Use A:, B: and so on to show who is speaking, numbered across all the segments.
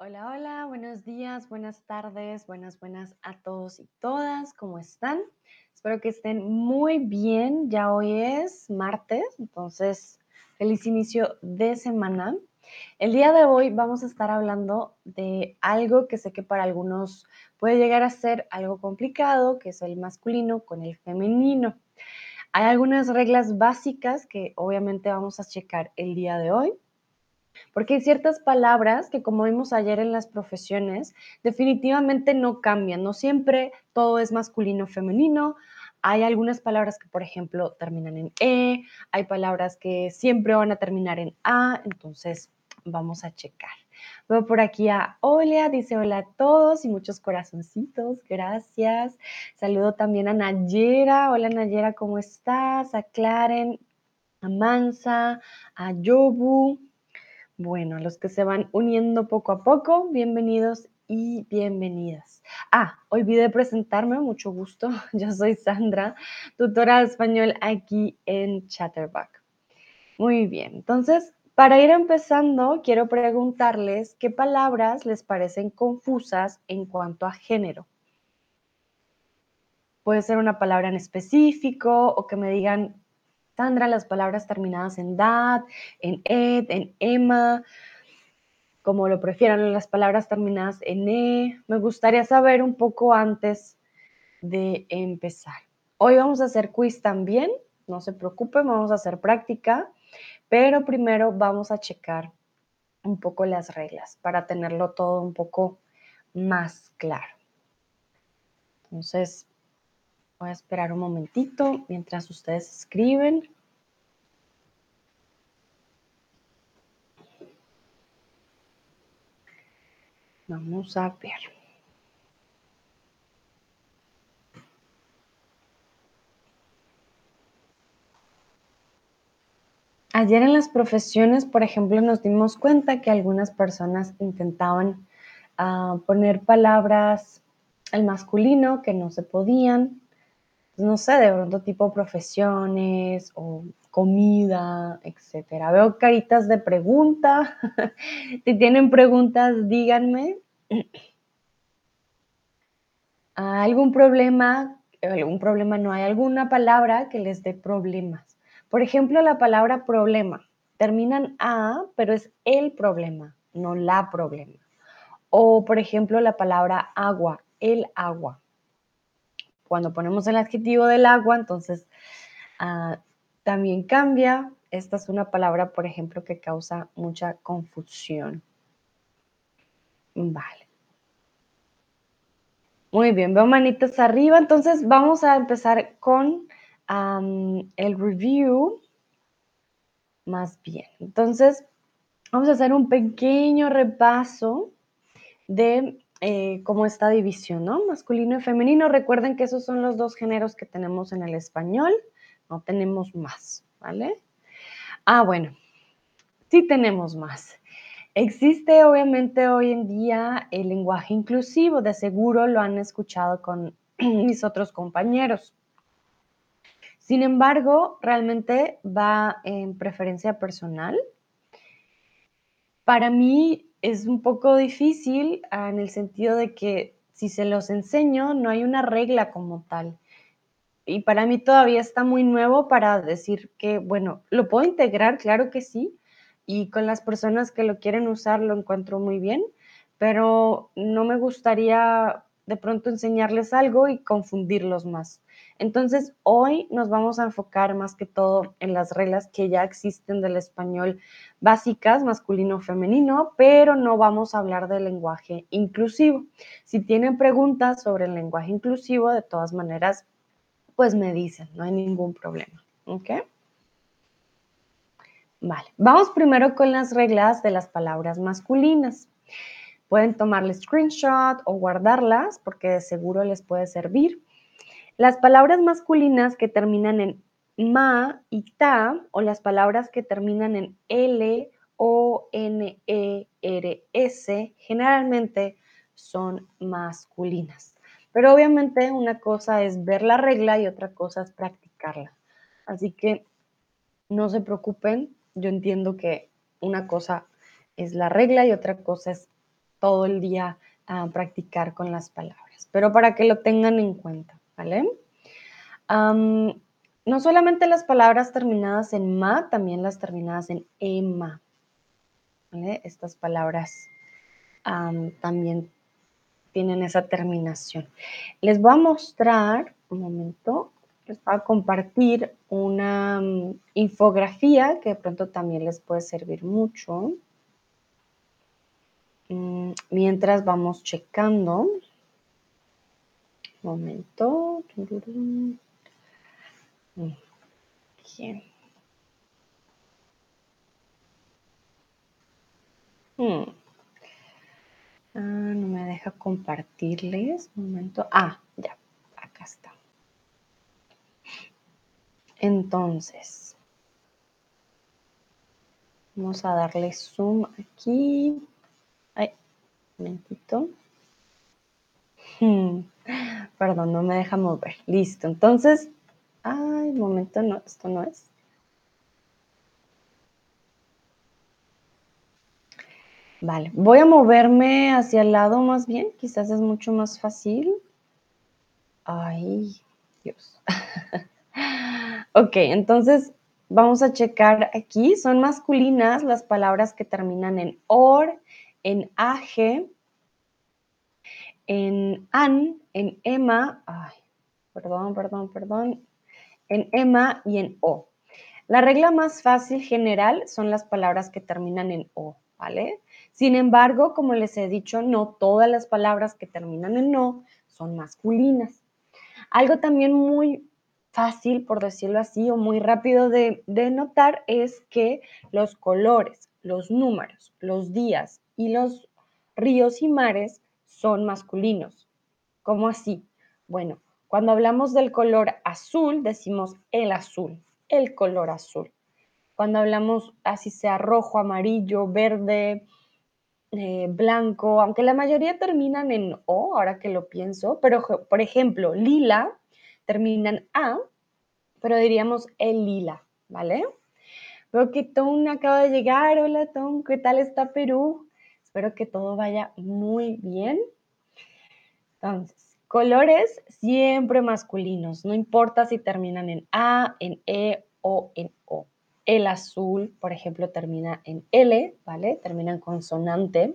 A: Hola, hola, buenos días, buenas tardes, buenas, buenas a todos y todas, ¿cómo están? Espero que estén muy bien, ya hoy es martes, entonces feliz inicio de semana. El día de hoy vamos a estar hablando de algo que sé que para algunos puede llegar a ser algo complicado, que es el masculino con el femenino. Hay algunas reglas básicas que obviamente vamos a checar el día de hoy porque hay ciertas palabras que, como vimos ayer en las profesiones, definitivamente no cambian. No siempre todo es masculino o femenino. Hay algunas palabras que, por ejemplo, terminan en E, hay palabras que siempre van a terminar en A, entonces vamos a checar. Veo por aquí a Olia, dice hola a todos y muchos corazoncitos, gracias. Saludo también a Nayera, hola Nayera, ¿cómo estás? A Claren, a Mansa, a Yobu, bueno, los que se van uniendo poco a poco, bienvenidos y bienvenidas. Ah, olvidé presentarme, mucho gusto. Yo soy Sandra, tutora de español aquí en Chatterbox. Muy bien, entonces, para ir empezando, quiero preguntarles qué palabras les parecen confusas en cuanto a género. Puede ser una palabra en específico o que me digan Sandra, las palabras terminadas en dad, en ed, en emma, como lo prefieran, las palabras terminadas en e. Me gustaría saber un poco antes de empezar. Hoy vamos a hacer quiz también, no se preocupen, vamos a hacer práctica, pero primero vamos a checar un poco las reglas para tenerlo todo un poco más claro. Entonces, Voy a esperar un momentito mientras ustedes escriben. Vamos a ver. Ayer en las profesiones, por ejemplo, nos dimos cuenta que algunas personas intentaban ah, poner palabras al masculino que no se podían no sé, de pronto tipo profesiones o comida, etcétera. Veo caritas de pregunta. si tienen preguntas, díganme. ¿Algún problema? ¿Algún problema no hay? ¿Alguna palabra que les dé problemas? Por ejemplo, la palabra problema. Terminan A, pero es el problema, no la problema. O, por ejemplo, la palabra agua, el agua cuando ponemos el adjetivo del agua, entonces ah, también cambia. Esta es una palabra, por ejemplo, que causa mucha confusión. Vale. Muy bien, veo manitas arriba. Entonces vamos a empezar con el review. Más bien. Entonces, vamos a hacer un pequeño repaso de eh, como esta división, ¿no? Masculino y femenino. Recuerden que esos son los dos géneros que tenemos en el español, no tenemos más, ¿vale? Ah, bueno, sí tenemos más. Existe obviamente hoy en día el lenguaje inclusivo, de seguro lo han escuchado con mis otros compañeros. Sin embargo, realmente va en preferencia personal. Para mí, es un poco difícil ah, en el sentido de que si se los enseño, no hay una regla como tal. Y para mí todavía está muy nuevo para decir que, bueno, lo puedo integrar, claro que sí, y con las personas que lo quieren usar lo encuentro muy bien, pero no me gustaría de pronto enseñarles algo y confundirlos más. Entonces, hoy nos vamos a enfocar más que todo en las reglas que ya existen del español básicas, masculino, femenino, pero no vamos a hablar del lenguaje inclusivo. Si tienen preguntas sobre el lenguaje inclusivo, de todas maneras, pues me dicen, no hay ningún problema. ¿Ok? Vale, vamos primero con las reglas de las palabras masculinas. Pueden tomarle screenshot o guardarlas porque de seguro les puede servir. Las palabras masculinas que terminan en ma y ta o las palabras que terminan en L o N E R S generalmente son masculinas. Pero obviamente una cosa es ver la regla y otra cosa es practicarla. Así que no se preocupen, yo entiendo que una cosa es la regla y otra cosa es todo el día a practicar con las palabras, pero para que lo tengan en cuenta, no solamente las palabras terminadas en ma, también las terminadas en ema. Estas palabras también tienen esa terminación. Les voy a mostrar, un momento, les voy a compartir una mm, infografía que de pronto también les puede servir mucho. Mm, mientras vamos checando. Momento. Hmm. Ah, no me deja compartirles. Momento. Ah, ya. Acá está. Entonces, vamos a darle zoom aquí. Ay, momentito. Hmm. Perdón, no me deja mover. Listo. Entonces, ay, momento, no, esto no es. Vale, voy a moverme hacia el lado más bien, quizás es mucho más fácil. Ay, Dios. ok, entonces vamos a checar aquí. Son masculinas las palabras que terminan en or, en age, en an, en ema, ay, perdón, perdón, perdón, en ema y en o. La regla más fácil general son las palabras que terminan en o, ¿vale? Sin embargo, como les he dicho, no todas las palabras que terminan en no son masculinas. Algo también muy fácil, por decirlo así, o muy rápido de, notar es que los colores, los números, los días y los ríos y mares son masculinos. ¿Cómo así? Bueno, cuando hablamos del color azul, decimos el azul, el color azul. Cuando hablamos así sea rojo, amarillo, verde, eh, blanco, aunque la mayoría terminan en O, ahora que lo pienso, pero por ejemplo, lila terminan A, pero diríamos el lila, ¿vale? Veo que Tom acaba de llegar. Hola Tom, ¿qué tal está Perú? Espero que todo vaya muy bien. Entonces, colores siempre masculinos, no importa si terminan en A, en E o en O. El azul, por ejemplo, termina en L, ¿vale? Termina en consonante.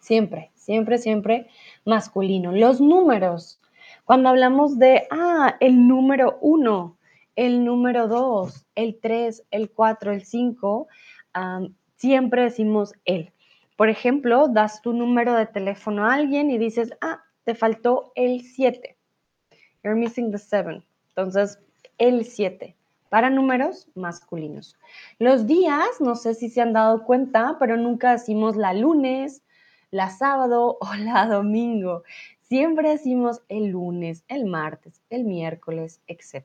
A: Siempre, siempre, siempre masculino. Los números, cuando hablamos de, ah, el número uno, el número dos, el tres, el cuatro, el cinco, siempre decimos el. Por ejemplo, das tu número de teléfono a alguien y dices, ah, te faltó el siete. You're missing the seven. Entonces, el siete para números masculinos. Los días, no sé si se han dado cuenta, pero nunca decimos la lunes, la sábado o la domingo. Siempre decimos el lunes, el martes, el miércoles, etc.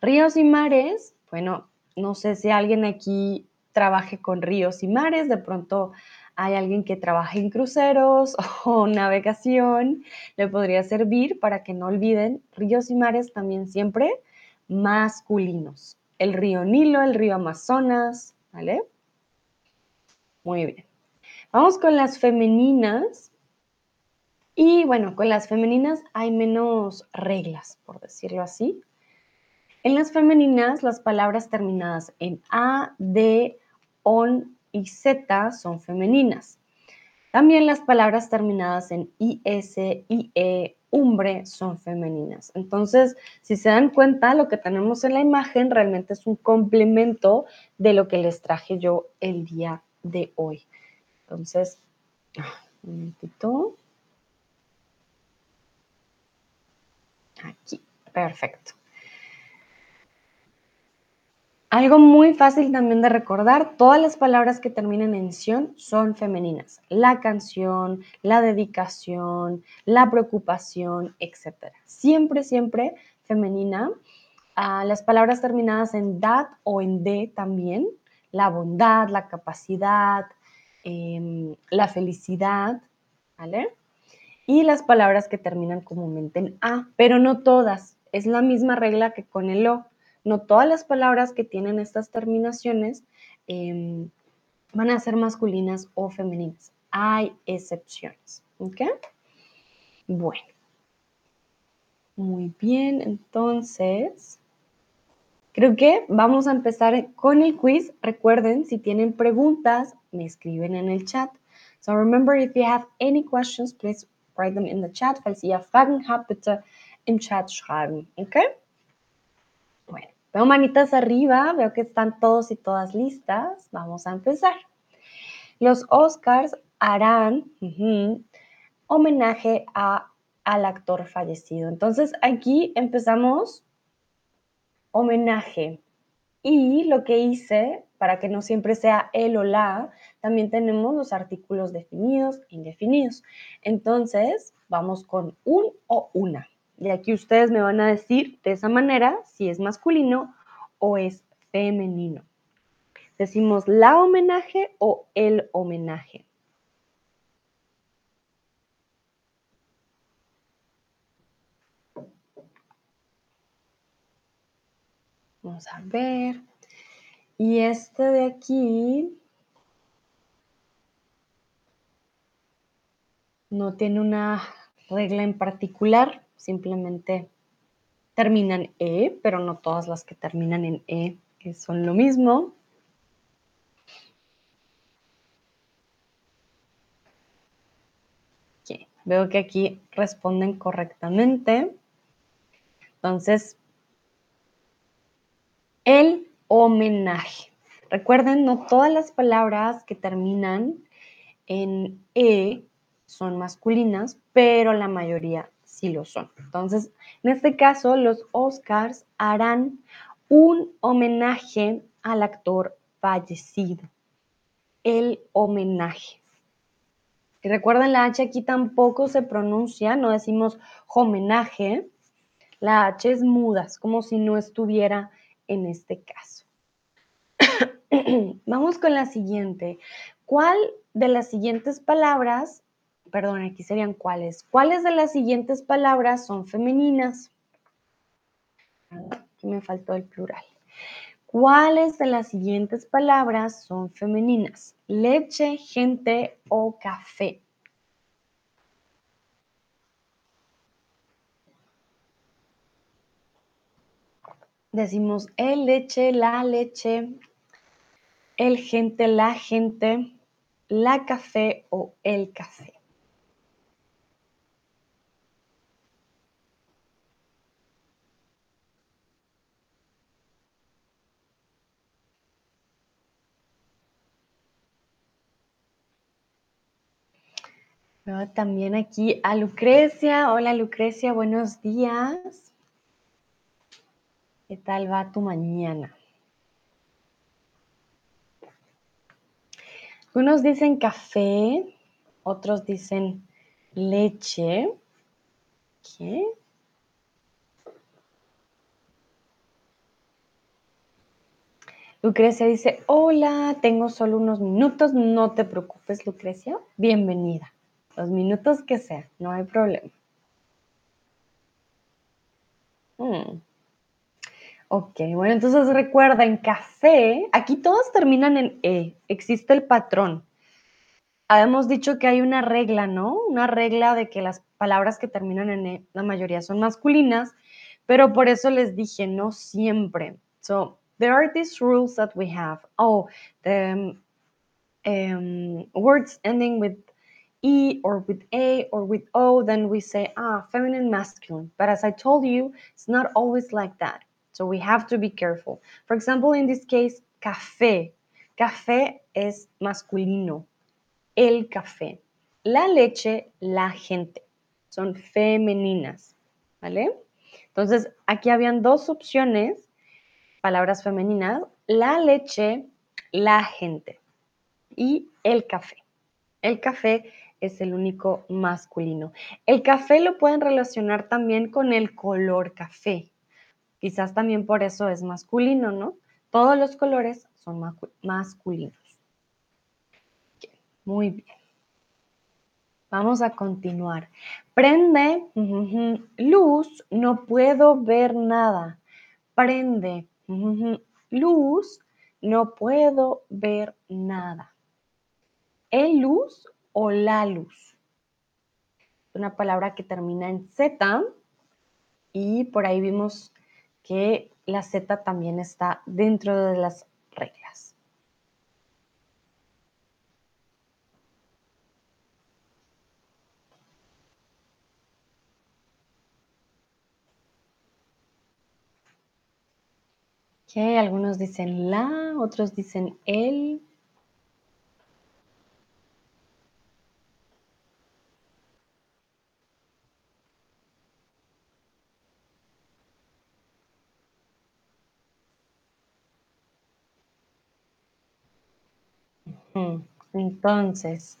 A: Ríos y mares, bueno, no sé si alguien aquí trabaje con ríos y mares, de pronto hay alguien que trabaje en cruceros o navegación, le podría servir para que no olviden, ríos y mares también siempre masculinos. El río Nilo, el río Amazonas, ¿vale? Muy bien. Vamos con las femeninas. Y bueno, con las femeninas hay menos reglas, por decirlo así. En las femeninas, las palabras terminadas en A, D, ON y Z son femeninas. También las palabras terminadas en IS, IE, umbre son femeninas. Entonces, si se dan cuenta, lo que tenemos en la imagen realmente es un complemento de lo que les traje yo el día de hoy. Entonces, ah, un momentito. Aquí, perfecto. Algo muy fácil también de recordar, todas las palabras que terminan en sion son femeninas. La canción, la dedicación, la preocupación, etc. Siempre, siempre femenina. Ah, las palabras terminadas en dat o en de también. La bondad, la capacidad, em, la felicidad, ¿vale? Y las palabras que terminan comúnmente en a, pero no todas. Es la misma regla que con el o no todas las palabras que tienen estas terminaciones em, van a ser masculinas o femeninas. hay excepciones. ¿Ok? Bueno. Muy bien, entonces... Creo que vamos a empezar con el quiz. Recuerden, si tienen preguntas, me escriben en el chat. So remember, if you have any questions, please write them in the chat. Falls ihr Fragen habt, bitte im Chat schreiben. ¿Ok? Veo manitas arriba, veo que están todos y todas listas. Vamos a empezar. Los Oscars harán homenaje a, al actor fallecido. Entonces aquí empezamos homenaje. Y lo que hice, para que no siempre sea el o la, también tenemos los artículos definidos e indefinidos. Entonces, vamos con un o una. Y aquí ustedes me van a decir de esa manera si es masculino o es femenino. Decimos la homenaje o el homenaje. Vamos a ver. Y este de aquí no tiene una regla en particular, simplemente terminan E, pero no todas las que terminan en E son lo mismo. Veo que aquí responden correctamente. Entonces, el homenaje. Recuerden, no todas las palabras que terminan en E son masculinas, pero la mayoría sí lo son. Entonces, en este caso, los Oscars harán un homenaje al actor fallecido. El homenaje. Y recuerden, la H aquí tampoco se pronuncia, no decimos homenaje. La H es muda, como si no estuviera en este caso. Vamos con la siguiente. ¿Cuál de las siguientes palabras, perdón, aquí serían cuáles, cuáles de las siguientes palabras son femeninas? Aquí me faltó el plural. ¿Cuáles de las siguientes palabras son femeninas? Leche, gente o café. Decimos el leche, la leche, el gente, la gente, la café o el café. También aquí a Lucrecia. Hola Lucrecia, buenos días. ¿Qué tal va tu mañana? Unos dicen café, otros dicen leche. ¿Qué? Lucrecia dice, hola, tengo solo unos minutos, no te preocupes, Lucrecia, bienvenida. Los minutos que sean, no hay problema. Hmm. Ok, bueno, entonces recuerda, en café, aquí todos terminan en E, existe el patrón. Habíamos dicho que hay una regla, ¿no? Una regla de que las palabras que terminan en E, la mayoría son masculinas, pero por eso les dije, no siempre. So, there are these rules that we have. Oh, the um, words ending with E or with A or with O, then we say, ah, feminine, masculine. But as I told you, it's not always like that. So we have to be careful. For example, in this case, café. Café es masculino. El café. La leche, la gente. Son femeninas. ¿Vale? Entonces, aquí habían dos opciones, palabras femeninas. La leche, la gente. Y el café. El café es el único masculino. El café lo pueden relacionar también con el color café. Quizás también por eso es masculino, ¿no? Todos los colores son masculinos. Muy bien. Vamos a continuar. Prende luz, no puedo ver nada. Prende luz, no puedo ver nada. El luz o la luz. Una palabra que termina en Z y por ahí vimos que la Z también está dentro de las reglas. Okay, algunos dicen la, otros dicen el. Entonces,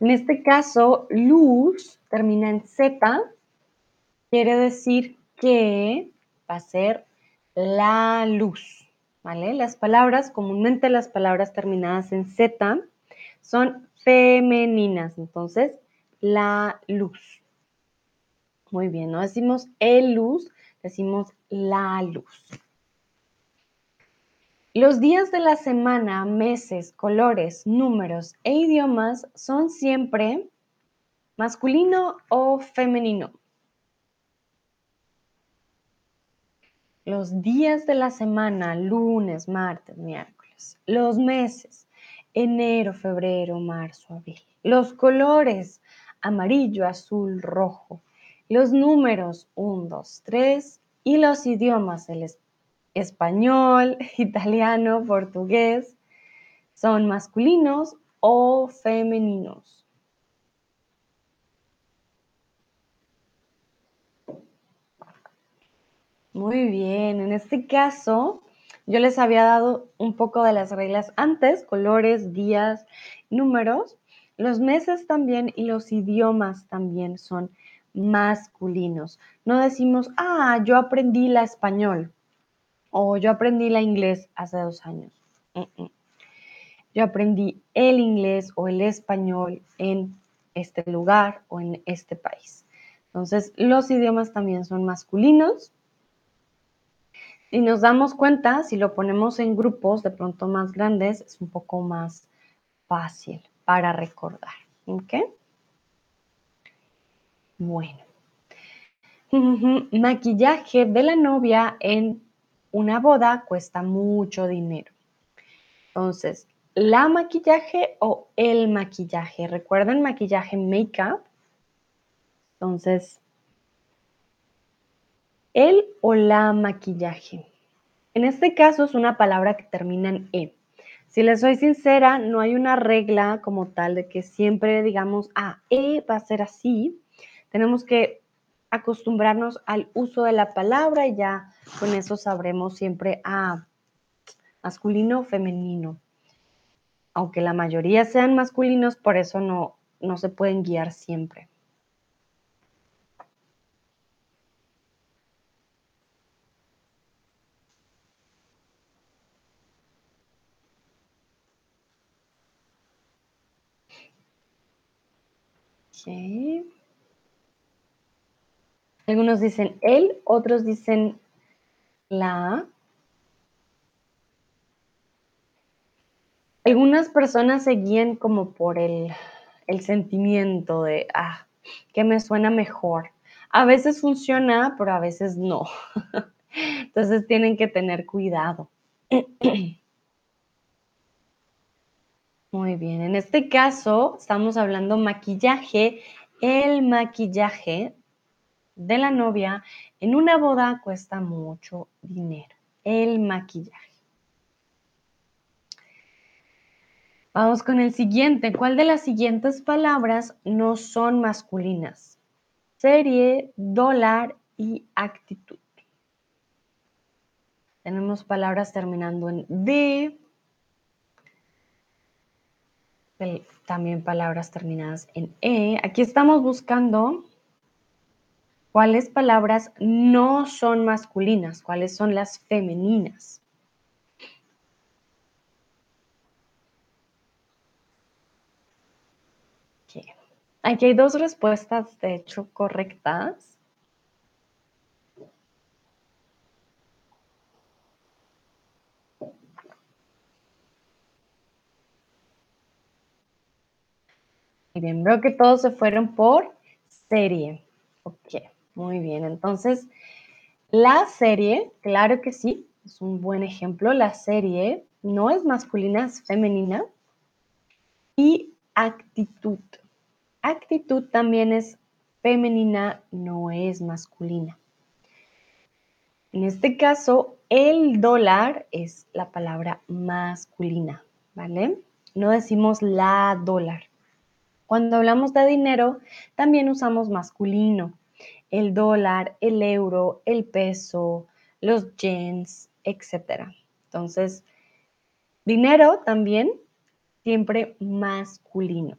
A: en este caso, luz termina en Z, quiere decir que va a ser la luz, ¿vale? Las palabras, comúnmente las palabras terminadas en Z son femeninas, entonces, la luz. Muy bien, no decimos el luz, decimos la luz. Los días de la semana, meses, colores, números e idiomas son siempre masculino o femenino. Los días de la semana, lunes, martes, miércoles. Los meses, enero, febrero, marzo, abril. Los colores, amarillo, azul, rojo. Los números, 1, 2, 3. Y los idiomas, el español español, italiano, portugués, son masculinos o femeninos. Muy bien, en este caso yo les había dado un poco de las reglas antes, colores, días, números. Los meses también y los idiomas también son masculinos. No decimos, ah, yo aprendí la español o yo aprendí la inglés hace dos años. Yo aprendí el inglés o el español en este lugar o en este país. Entonces, los idiomas también son masculinos. Y nos damos cuenta, si lo ponemos en grupos de pronto más grandes, es un poco más fácil para recordar. ¿Ok? Bueno. Maquillaje de la novia en una boda cuesta mucho dinero. Entonces, ¿la maquillaje o el maquillaje? ¿Recuerdan maquillaje make-up? Entonces, ¿el o la maquillaje? En este caso es una palabra que termina en E. Si les soy sincera, no hay una regla como tal de que siempre digamos, ah, E va a ser así. Tenemos que acostumbrarnos al uso de la palabra y ya con eso sabremos siempre a masculino o femenino. Aunque la mayoría sean masculinos, por eso no, no se pueden guiar siempre. Algunos dicen él, otros dicen la. Algunas personas se guían como por el, el sentimiento de, ah, que me suena mejor. A veces funciona, pero a veces no. Entonces tienen que tener cuidado. Muy bien, en este caso estamos hablando maquillaje. El maquillaje de la novia en una boda cuesta mucho dinero. El maquillaje. Vamos con el siguiente. ¿Cuál de las siguientes palabras no son masculinas? Serie, dólar y actitud. Tenemos palabras terminando en D. También palabras terminadas en E. Aquí estamos buscando ¿Cuáles palabras no son masculinas? ¿Cuáles son las femeninas? Aquí hay dos respuestas, de hecho, correctas. Muy bien, veo que todos se fueron por serie. Ok, muy bien. Entonces, la serie, claro que sí, es un buen ejemplo. La serie no es masculina, es femenina. Y actitud. Actitud también es femenina, no es masculina. En este caso, el dólar es la palabra masculina, ¿vale? No decimos la dólar. Cuando hablamos de dinero, también usamos masculino. El dólar, el euro, el peso, los yens, etc. Entonces, dinero también siempre masculino.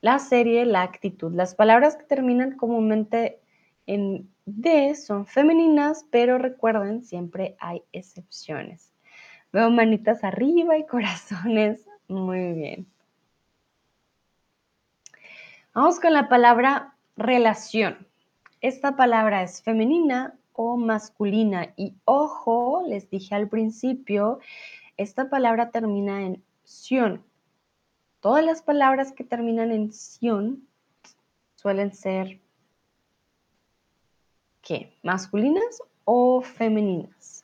A: La serie, la actitud. Las palabras que terminan comúnmente en D son femeninas, pero recuerden, siempre hay excepciones. Veo manitas arriba y corazones. Muy bien. Vamos con la palabra relación. Esta palabra es femenina o masculina. Y ojo, les dije al principio, esta palabra termina en sion. Todas las palabras que terminan en sion suelen ser ¿qué? ¿Masculinas o femeninas?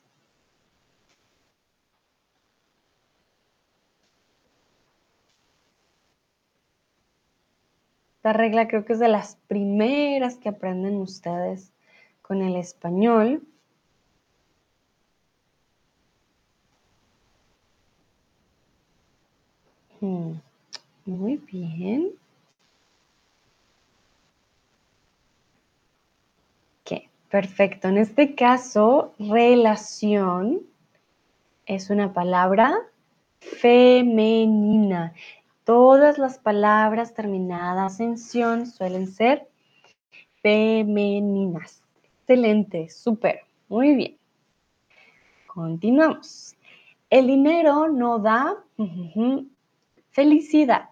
A: Esta regla creo que es de las primeras que aprenden ustedes con el español. Hmm, muy bien. Ok, perfecto. En este caso, relación es una palabra femenina. Todas las palabras terminadas en sion suelen ser femeninas. Excelente, súper, muy bien. Continuamos. El dinero no da felicidad.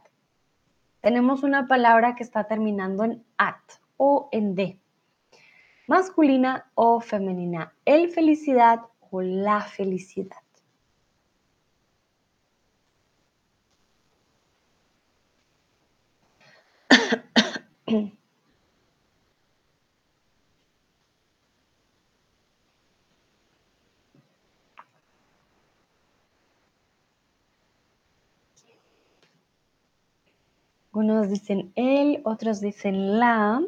A: Tenemos una palabra que está terminando en at o en d. Masculina o femenina. El felicidad o la felicidad. Unos dicen él, otros dicen la.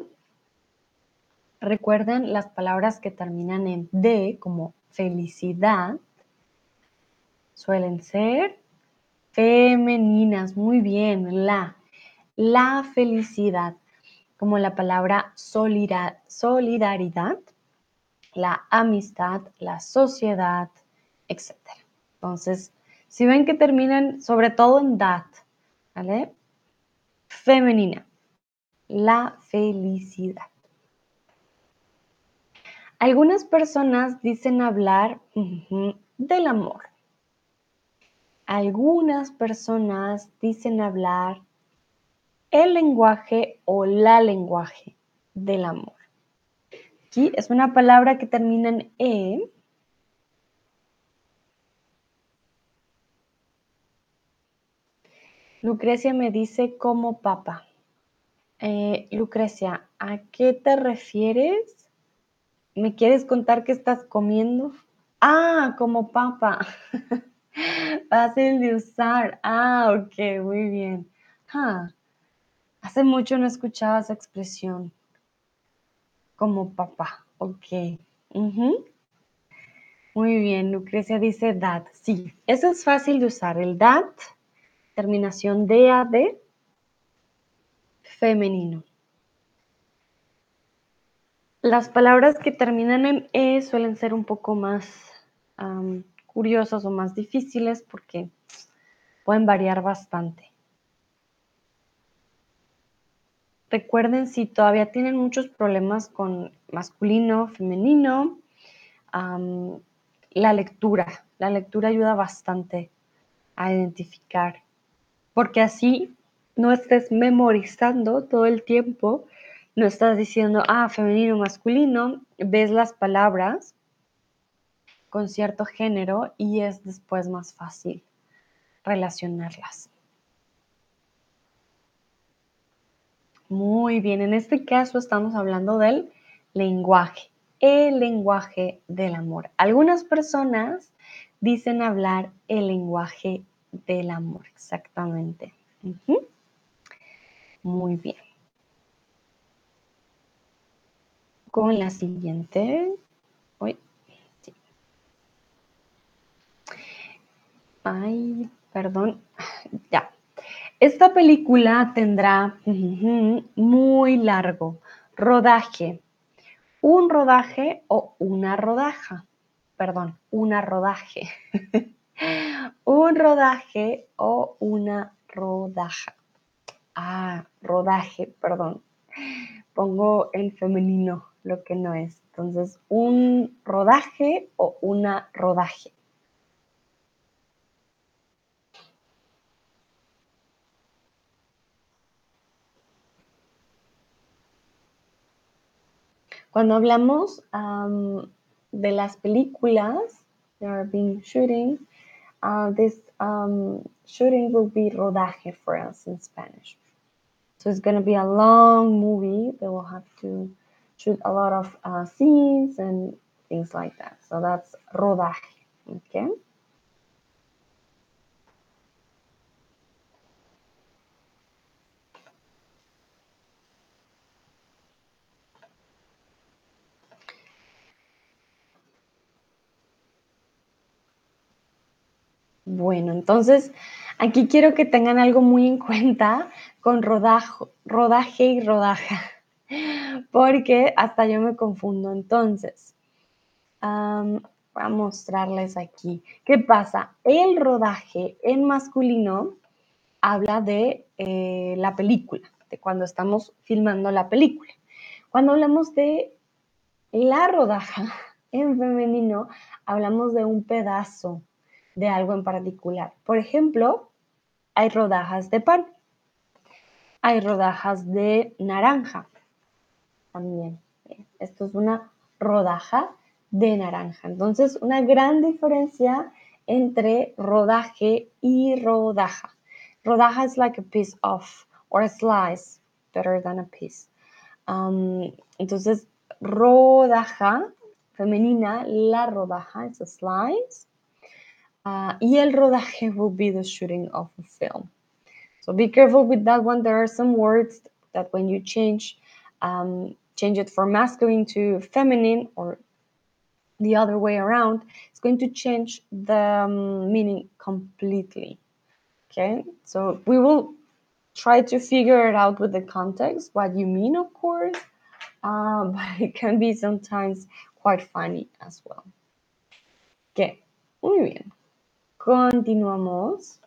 A: Recuerden las palabras que terminan en D como felicidad. Suelen ser femeninas. Muy bien, la la felicidad, como la palabra solidaridad, la amistad, la sociedad, etc. Entonces, si ven que terminan sobre todo en dat, ¿vale? Femenina, la felicidad. Algunas personas dicen hablar del amor. Algunas personas dicen hablar el lenguaje o la lenguaje del amor. Aquí es una palabra que termina en E. Lucrecia me dice como papa. Eh, Lucrecia, ¿a qué te refieres? ¿Me quieres contar qué estás comiendo? Ah, como papa. Fácil de usar. Ah, ok, muy bien. Ah, Hace mucho no escuchaba esa expresión como papá. Ok. Muy bien, Lucrecia dice that. Sí, eso es fácil de usar. El that, terminación de AD, femenino. Las palabras que terminan en E suelen ser un poco más curiosas o más difíciles porque pueden variar bastante. Recuerden si todavía tienen muchos problemas con masculino, femenino, la lectura. La lectura ayuda bastante a identificar, porque así no estés memorizando todo el tiempo, no estás diciendo, ah, femenino, masculino, ves las palabras con cierto género y es después más fácil relacionarlas. Muy bien, en este caso estamos hablando del lenguaje, el lenguaje del amor. Algunas personas dicen hablar el lenguaje del amor, exactamente. Muy bien. Con la siguiente. Ay, perdón. Ya. Esta película tendrá muy largo rodaje. Un rodaje o una rodaja. Perdón, una rodaje. un rodaje o una rodaja. Ah, rodaje, perdón. Pongo en femenino lo que no es. Entonces, un rodaje o una rodaje. Cuando hablamos de las películas, they are being shooting, uh, this um, shooting will be rodaje for us in Spanish. So it's going to be a long movie. They will have to shoot a lot of uh, scenes and things like that. So that's rodaje. Okay. Bueno, entonces aquí quiero que tengan algo muy en cuenta con rodajo, rodaje y rodaja, porque hasta yo me confundo. Entonces, voy a mostrarles aquí. ¿Qué pasa? El rodaje en masculino habla de eh, la película, de cuando estamos filmando la película. Cuando hablamos de la rodaja en femenino, hablamos de un pedazo de algo en particular. Por ejemplo, hay rodajas de pan, hay rodajas de naranja también. Esto es una rodaja de naranja. Entonces, una gran diferencia entre rodaje y rodaja. Rodaja es like a piece of, or a slice, better than a piece. Um, entonces, rodaja femenina, la rodaja es a slice. Uh, y el rodaje will be the shooting of a film. So be careful with that one. There are some words that when you change, um, change it from masculine to feminine or the other way around, it's going to change the um, meaning completely. Okay, so we will try to figure it out with the context, what you mean, of course, uh, but it can be sometimes quite funny as well. Okay, muy bien. Continuamos.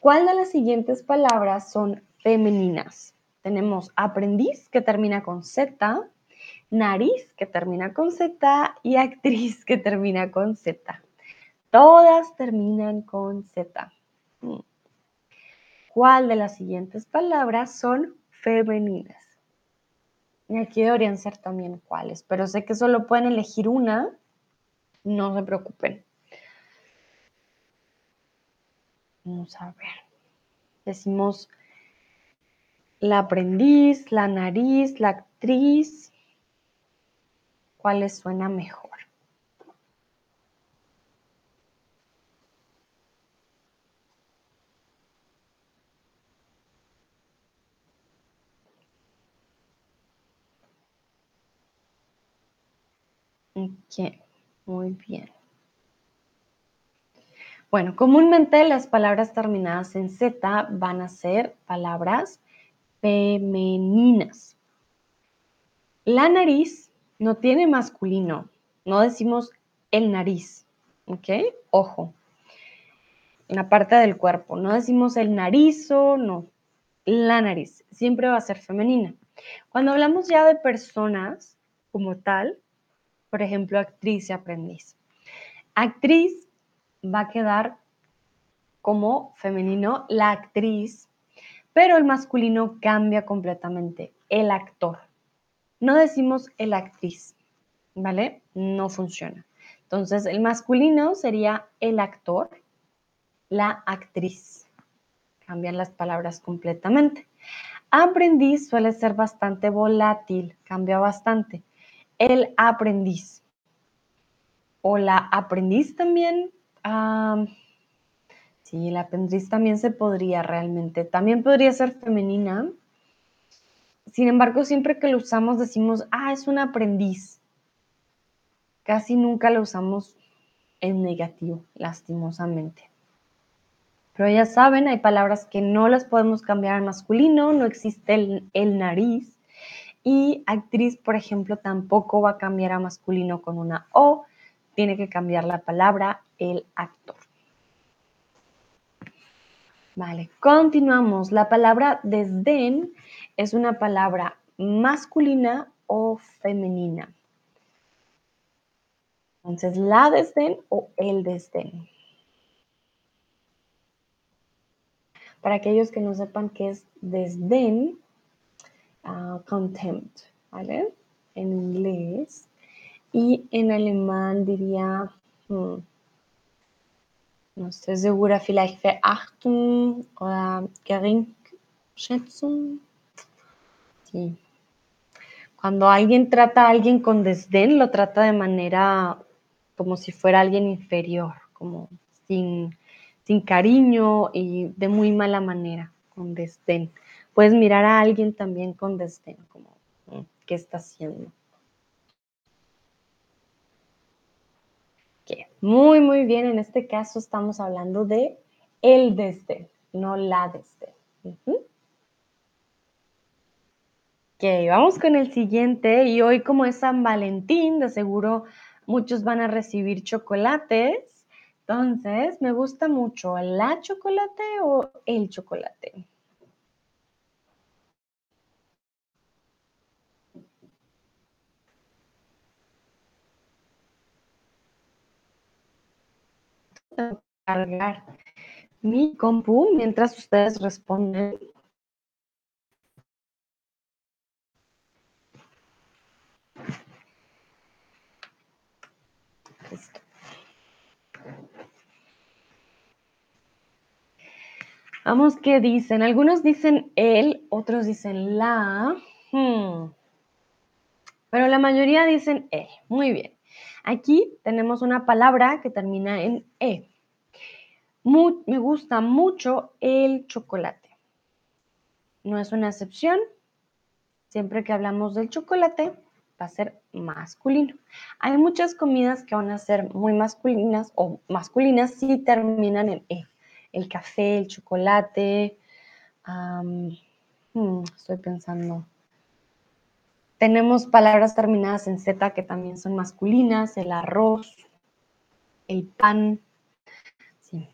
A: ¿Cuál de las siguientes palabras son femeninas? Tenemos aprendiz que termina con Z, nariz que termina con Z y actriz que termina con Z. Todas terminan con Z. Mm. ¿Cuál de las siguientes palabras son femeninas? Y aquí deberían ser también cuáles, pero sé que solo pueden elegir una. No se preocupen. Vamos a ver. Decimos la aprendiz, la nariz, la actriz. ¿Cuál les suena mejor? Muy bien. Bueno, comúnmente las palabras terminadas en Z van a ser palabras femeninas. La nariz no tiene masculino, no decimos el nariz, ¿ok? Ojo, en la parte del cuerpo, no decimos el narizo, no, la nariz, siempre va a ser femenina. Cuando hablamos ya de personas como tal, por ejemplo, actriz y aprendiz. Actriz va a quedar como femenino la actriz, pero el masculino cambia completamente, el actor. No decimos el actriz, ¿vale? No funciona. Entonces, el masculino sería el actor, la actriz. Cambian las palabras completamente. aprendiz suele ser bastante volátil, cambia bastante. El aprendiz. O la aprendiz también. Sí, el aprendiz también se podría realmente. También podría ser femenina. Sin embargo, siempre que lo usamos decimos, ah, es un aprendiz. Casi nunca lo usamos en negativo, lastimosamente. Pero ya saben, hay palabras que no las podemos cambiar al masculino, no existe el, el nariz. Y actriz, por ejemplo, tampoco va a cambiar a masculino con una O, tiene que cambiar la palabra el actor. Vale, continuamos. La palabra desdén es una palabra masculina o femenina. Entonces, la desdén o el desdén. Para aquellos que no sepan qué es desdén, uh, contempt, ¿vale? En inglés. Y en alemán diría, hmm, no estoy segura, vielleicht Verachtung oder Geringschätzung. Sí. Cuando alguien trata a alguien con desdén, lo trata de manera como si fuera alguien inferior, como sin, sin cariño y de muy mala manera, con desdén. Puedes mirar a alguien también con desdén, como, mm, ¿qué está haciendo? Muy, muy bien. En este caso estamos hablando de el desdén, no la desdén. Ok, vamos con el siguiente. Y hoy, como es San Valentín, de seguro muchos van a recibir chocolates. Entonces, me gusta mucho la chocolate o el chocolate. Cargar mi compu mientras ustedes responden. Vamos, ¿qué dicen? Algunos dicen él, otros dicen la. Hmm. Pero la mayoría dicen él. Muy bien. Aquí tenemos una palabra que termina en E. me gusta mucho el chocolate. No es una excepción. Siempre que hablamos del chocolate, va a ser masculino. Hay muchas comidas que van a ser muy masculinas o masculinas si terminan en E. El café, el chocolate. Hmm, estoy pensando. Tenemos palabras terminadas en Z que también son masculinas, el arroz, el pan. Sí,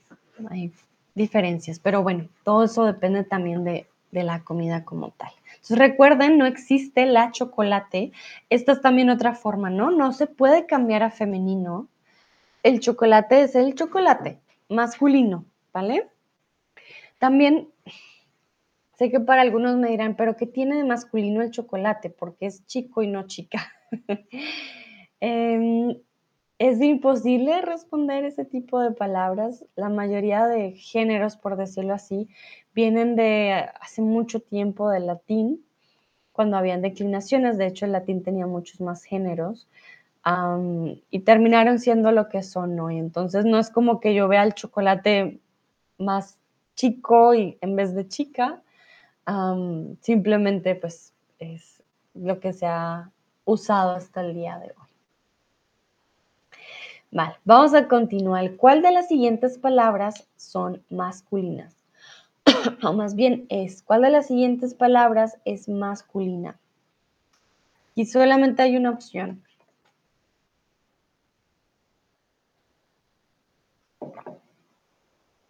A: hay diferencias, pero bueno, todo eso depende también de, la comida como tal. Entonces recuerden, no existe la chocolate. Esta es también otra forma, ¿no? No se puede cambiar a femenino. El chocolate es el chocolate masculino, ¿vale? También Sé que para algunos me dirán, pero ¿qué tiene de masculino el chocolate? Porque es chico y no chica. Em, es imposible responder ese tipo de palabras. La mayoría de géneros, por decirlo así, vienen de hace mucho tiempo del latín, cuando habían declinaciones. De hecho, el latín tenía muchos más géneros. y terminaron siendo lo que son hoy. Entonces, no es como que yo vea el chocolate más chico y en vez de chica, simplemente pues es lo que se ha usado hasta el día de hoy. Vale, vamos a continuar. ¿Cuál de las siguientes palabras son masculinas? o más bien es, ¿cuál de las siguientes palabras es masculina? Y solamente hay una opción.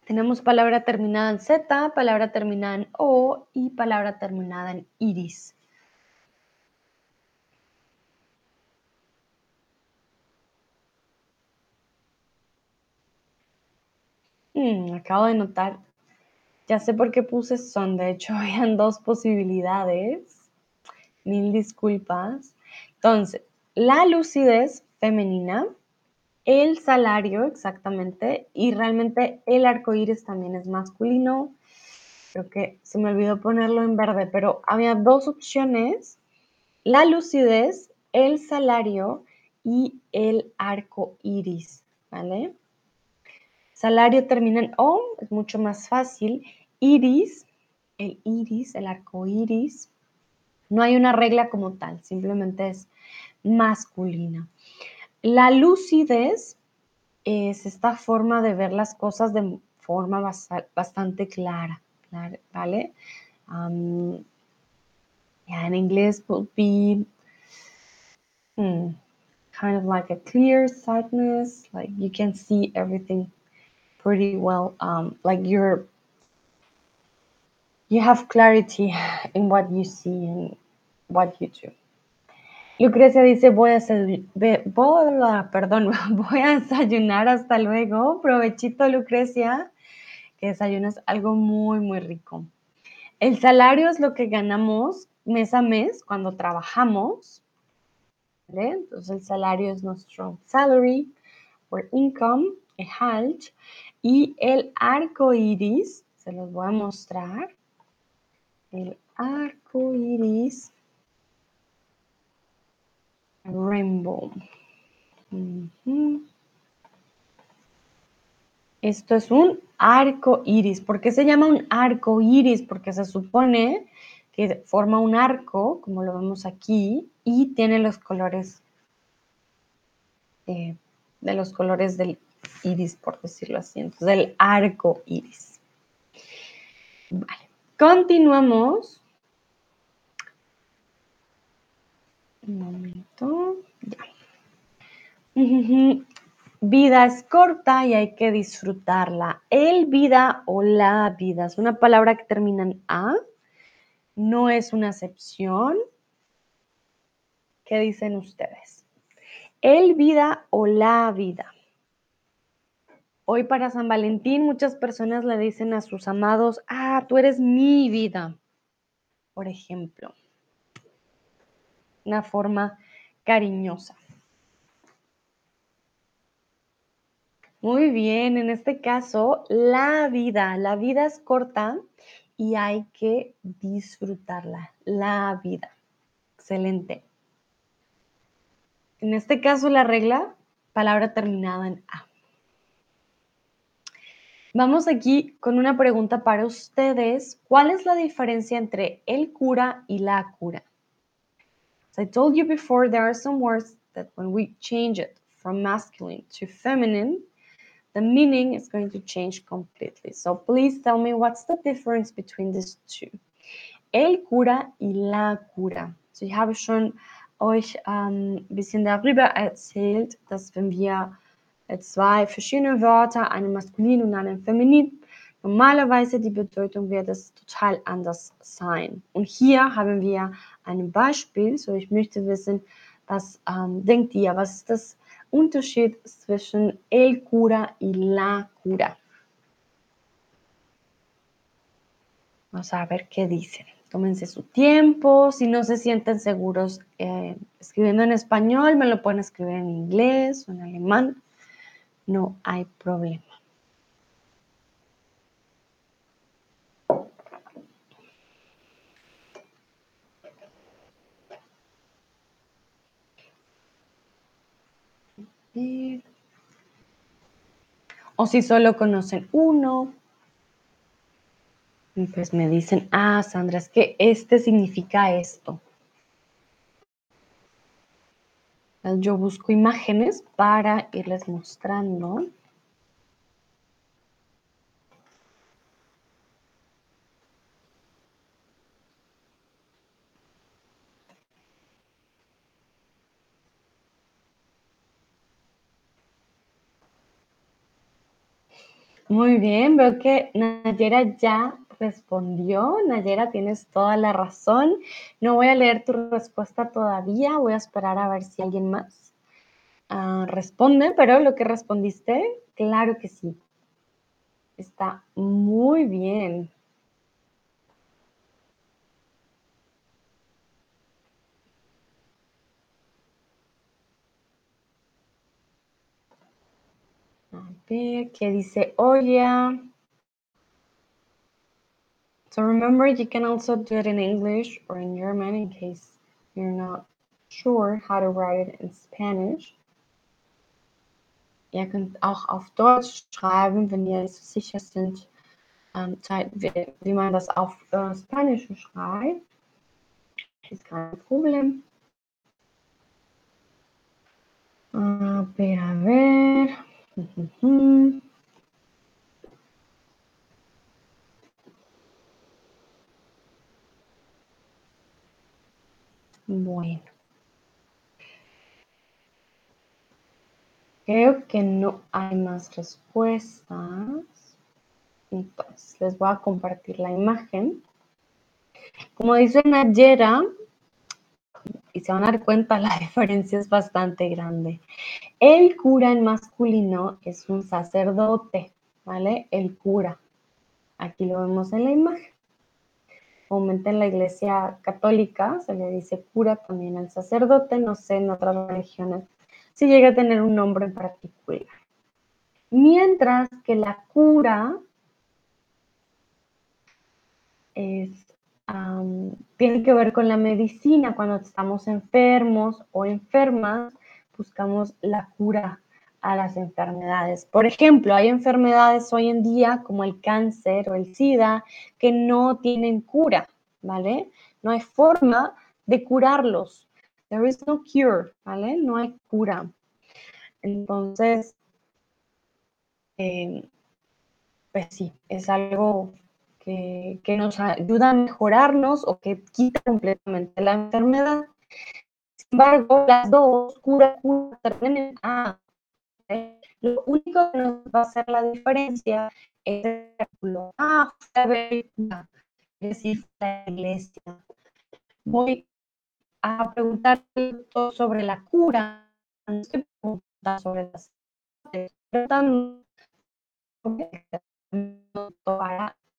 A: Tenemos palabra terminada en Z, palabra terminada en O y palabra terminada en iris. Mm, acabo de notar, ya sé por qué puse son, de hecho habían dos posibilidades, mil disculpas. Entonces, la lucidez femenina el salario exactamente y realmente el arco iris también es masculino. Creo que se me olvidó ponerlo en verde, pero había dos opciones, la lucidez, el salario y el arco iris, ¿vale? Salario termina en O, es mucho más fácil. Iris, el iris, el arco iris, no hay una regla como tal, simplemente es masculina. La lucidez es esta forma de ver las cosas de forma bastante clara, ¿vale? Um, en inglés would be hmm, kind of like a clear sightness, like you can see everything pretty well, um, like you're you have clarity in what you see and what you do. Lucrecia dice, voy a, perdón, voy a desayunar hasta luego. Provechito, Lucrecia, que desayunas algo muy, muy rico. El salario es lo que ganamos mes a mes cuando trabajamos. Entonces el salario es nuestro salary or income, halt. Y el arco iris, se los voy a mostrar. El arco iris Rainbow. Esto es un arco iris. ¿Por qué se llama un arco iris? Porque se supone que forma un arco, como lo vemos aquí, y tiene los colores eh, de los colores del iris, por decirlo así. Entonces, el arco iris. Vale. Continuamos Un momento. Ya. Vida es corta y hay que disfrutarla. El vida o la vida es una palabra que termina en A. No es una acepción. ¿Qué dicen ustedes? El vida o la vida. Hoy para San Valentín muchas personas le dicen a sus amados, ah, tú eres mi vida, por ejemplo una forma cariñosa. Muy bien, en este caso, la vida, la vida es corta y hay que disfrutarla, la vida. Excelente. En este caso, la regla, palabra terminada en A. Vamos aquí con una pregunta para ustedes. ¿Cuál es la diferencia entre el cura y la cura? As I told you before, there are some words that when we change it from masculine to feminine, the meaning is going to change completely. So please tell me what's the difference between these two. El cura y la cura. So ich habe schon euch ähm, ein bisschen darüber erzählt, dass wenn wir äh, zwei verschiedene Wörter, einen maskulin und einen feminin, Normalerweise die Bedeutung wird es total anders sein. Und hier haben wir ein Beispiel. So, ich möchte wissen, was ähm, denkt ihr? Was ist das Unterschied zwischen el cura y la cura? Vamos a ver qué dicen. Tómense su tiempo. Si no se sienten seguros eh, escribiendo en español, me lo pueden escribir en inglés o en alemán. No hay problema. O si solo conocen uno, pues me dicen, ah, Sandra, es que este significa esto. Yo busco imágenes para irles mostrando. Muy bien, veo que Nayera ya respondió. Nayera, tienes toda la razón. No voy a leer tu respuesta todavía, voy a esperar a ver si alguien más ah, responde, pero lo que respondiste, claro que sí. Está muy bien. Ver, ¿qué dice Oya? So remember, you can also do it in English or in German in case you're not sure how to write it in Spanish. Ihr könnt auch auf Deutsch schreiben, wenn ihr so sicher sind, ähm, wie, wie, man das auf äh, Spanisch schreibt. Ist kein Problem. A ver, a ver. Bueno. Creo que no hay más respuestas. Entonces, les voy a compartir la imagen. Como dice Nayera, y se van a dar cuenta, la diferencia es bastante grande. El cura en masculino es un sacerdote, ¿vale? El cura. Aquí lo vemos en la imagen. Comúnmente en la iglesia católica se le dice cura también al sacerdote, no sé en otras religiones si llega a tener un nombre en particular. Mientras que la cura tiene que ver con la medicina. Cuando estamos enfermos o enfermas, buscamos la cura a las enfermedades. Por ejemplo, hay enfermedades hoy en día como el cáncer o el SIDA que no tienen cura, ¿vale? No hay forma de curarlos. There is no cure, ¿vale? No hay cura. Entonces, eh, pues sí, es algo que, nos ayuda a mejorarnos o que quita completamente la enfermedad. Sin embargo, las dos, cura, cura, terminan A. Lo único que nos va a hacer la diferencia es el cálculo. Ah, es decir, la iglesia. Voy a preguntar sobre la cura, no estoy preguntando sobre las para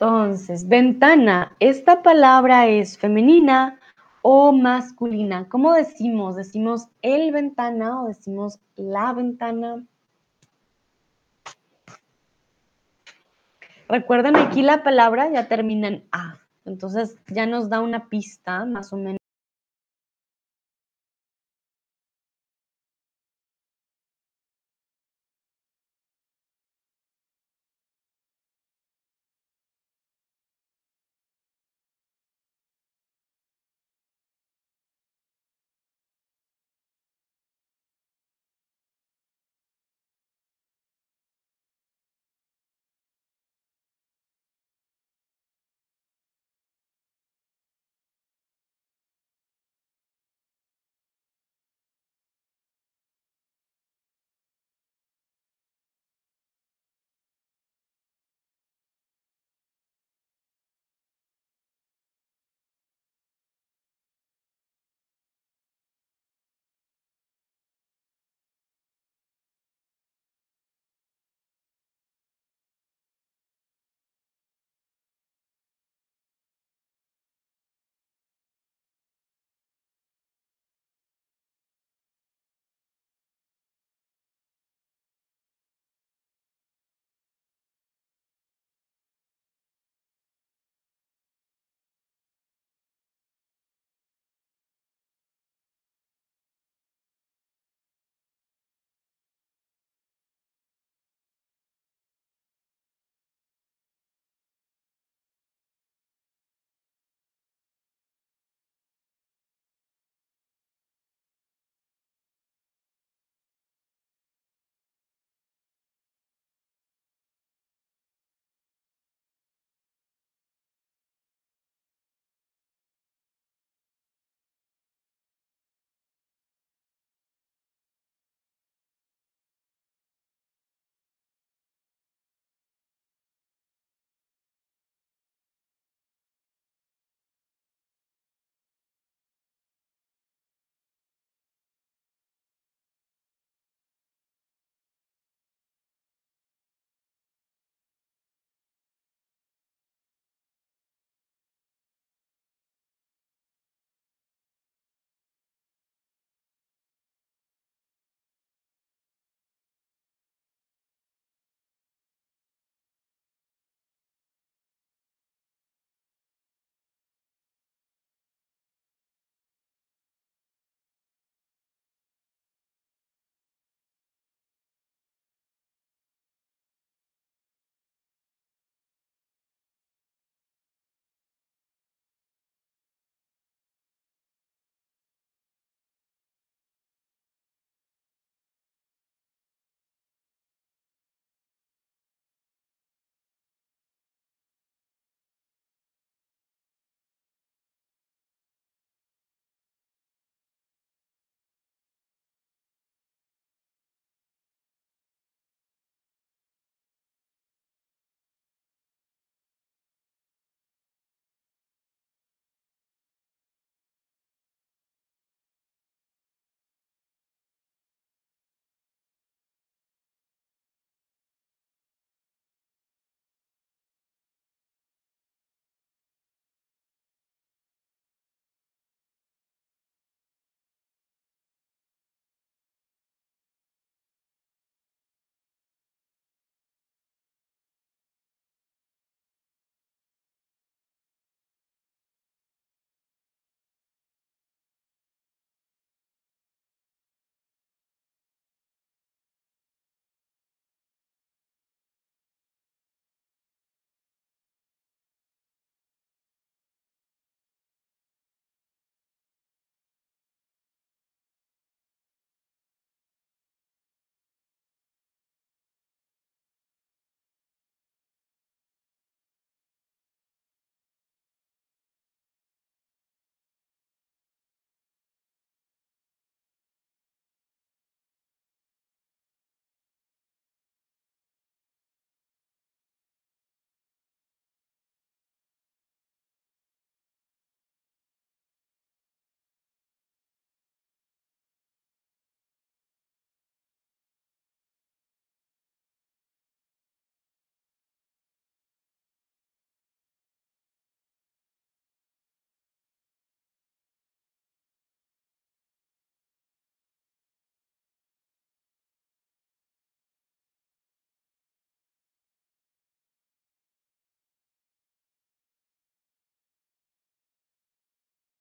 A: Entonces, ventana, ¿esta palabra es femenina o masculina? ¿Cómo decimos? ¿Decimos el ventana o decimos la ventana? Recuerden, aquí la palabra ya termina en A. Entonces, ya nos da una pista más o menos